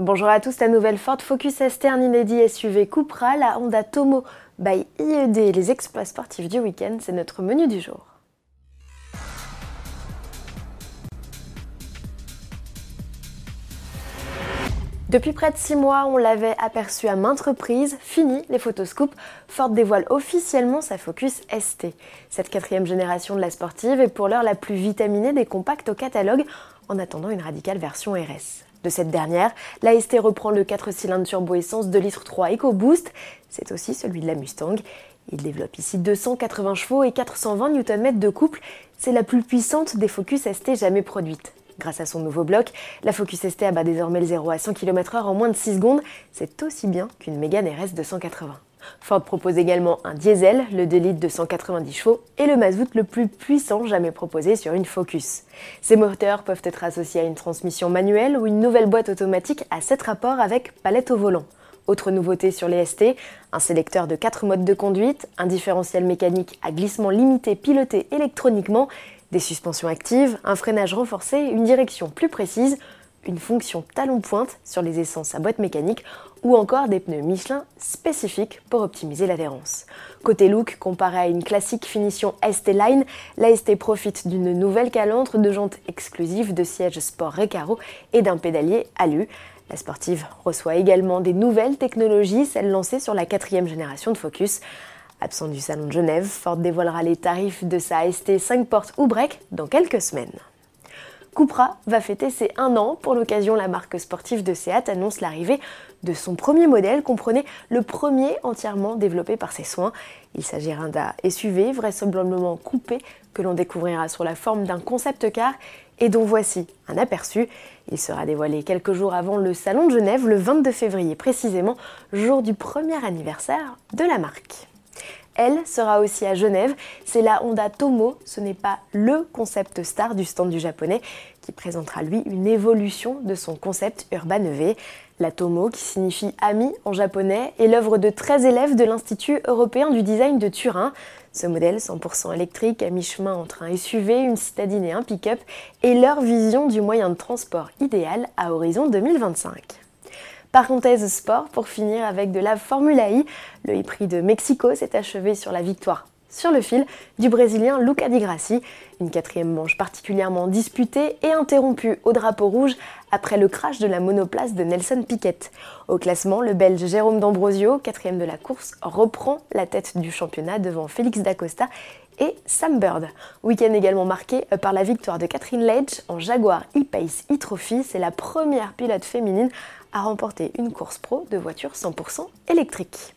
Bonjour à tous, la nouvelle Ford Focus ST, un inédit SUV Cupra, la Honda Tomo by IED, les exploits sportifs du week-end, c'est notre menu du jour. Depuis près de 6 mois, on l'avait aperçu à maintes reprises. Fini les photoscoops. Ford dévoile officiellement sa Focus ST. Cette quatrième génération de la sportive est pour l'heure la plus vitaminée des compacts au catalogue, en attendant une radicale version RS. De cette dernière, la ST reprend le 4 cylindres turbo essence 2 litres 3 EcoBoost. C'est aussi celui de la Mustang. Il développe ici 280 chevaux et 420 Nm de couple. C'est la plus puissante des Focus ST jamais produites. Grâce à son nouveau bloc, la Focus ST abat désormais le 0 à 100 km/h en moins de 6 secondes. C'est aussi bien qu'une Mégane RS 280. Ford propose également un diesel, le 2 litres de 190 chevaux, et le mazout le plus puissant jamais proposé sur une Focus. Ces moteurs peuvent être associés à une transmission manuelle ou une nouvelle boîte automatique à 7 rapports avec palette au volant. Autre nouveauté sur les ST, un sélecteur de 4 modes de conduite, un différentiel mécanique à glissement limité piloté électroniquement des suspensions actives, un freinage renforcé, une direction plus précise, une fonction talon-pointe sur les essences à boîte mécanique ou encore des pneus Michelin spécifiques pour optimiser l'adhérence. Côté look, comparé à une classique finition ST Line, la ST profite d'une nouvelle calandre de jantes exclusives, de sièges sport Recaro et d'un pédalier alu. La sportive reçoit également des nouvelles technologies, celles lancées sur la quatrième génération de Focus. Absent du salon de Genève, Ford dévoilera les tarifs de sa ST 5 portes ou break dans quelques semaines. Cupra va fêter ses 1 an. Pour l'occasion, la marque sportive de Seat annonce l'arrivée de son premier modèle, comprenez le premier entièrement développé par ses soins. Il s'agira d'un SUV vraisemblablement coupé que l'on découvrira sous la forme d'un concept car et dont voici un aperçu. Il sera dévoilé quelques jours avant le Salon de Genève, le 22 février précisément, jour du premier anniversaire de la marque elle, sera aussi à Genève. C'est la Honda Tomo, ce n'est pas le concept star du stand du japonais, qui présentera lui une évolution de son concept Urban EV. La Tomo, qui signifie ami en japonais, est l'œuvre de 13 élèves de l'Institut européen du design de Turin. Ce modèle 100% électrique, à mi-chemin entre un SUV, une citadine et un pick-up, est leur vision du moyen de transport idéal à horizon 2025. Parenthèse sport pour finir avec de la Formule I. Le Prix de Mexico s'est achevé sur la victoire sur le fil du Brésilien Luca Di Grassi. Une quatrième manche particulièrement disputée et interrompue au drapeau rouge après le crash de la monoplace de Nelson Piquet. Au classement, le Belge Jérôme D'Ambrosio, quatrième de la course, reprend la tête du championnat devant Félix Dacosta et Sam Bird. Week-end également marqué par la victoire de Catherine Ledge en Jaguar E-Pace e-Trophy. C'est la première pilote féminine à remporter une course pro de voiture 100% électrique.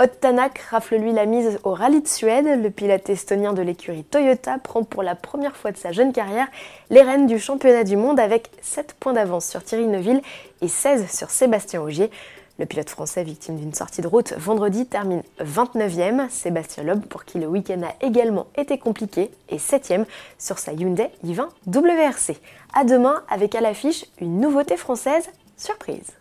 Ott Tanak rafle lui la mise au rallye de Suède. Le pilote estonien de l'écurie Toyota prend pour la première fois de sa jeune carrière les rênes du championnat du monde avec 7 points d'avance sur Thierry Neuville et 16 sur Sébastien Augier. Le pilote français victime d'une sortie de route vendredi termine 29e. Sébastien Loeb, pour qui le week-end a également été compliqué, est 7e sur sa Hyundai i20 WRC. A demain avec à l'affiche une nouveauté française Surprise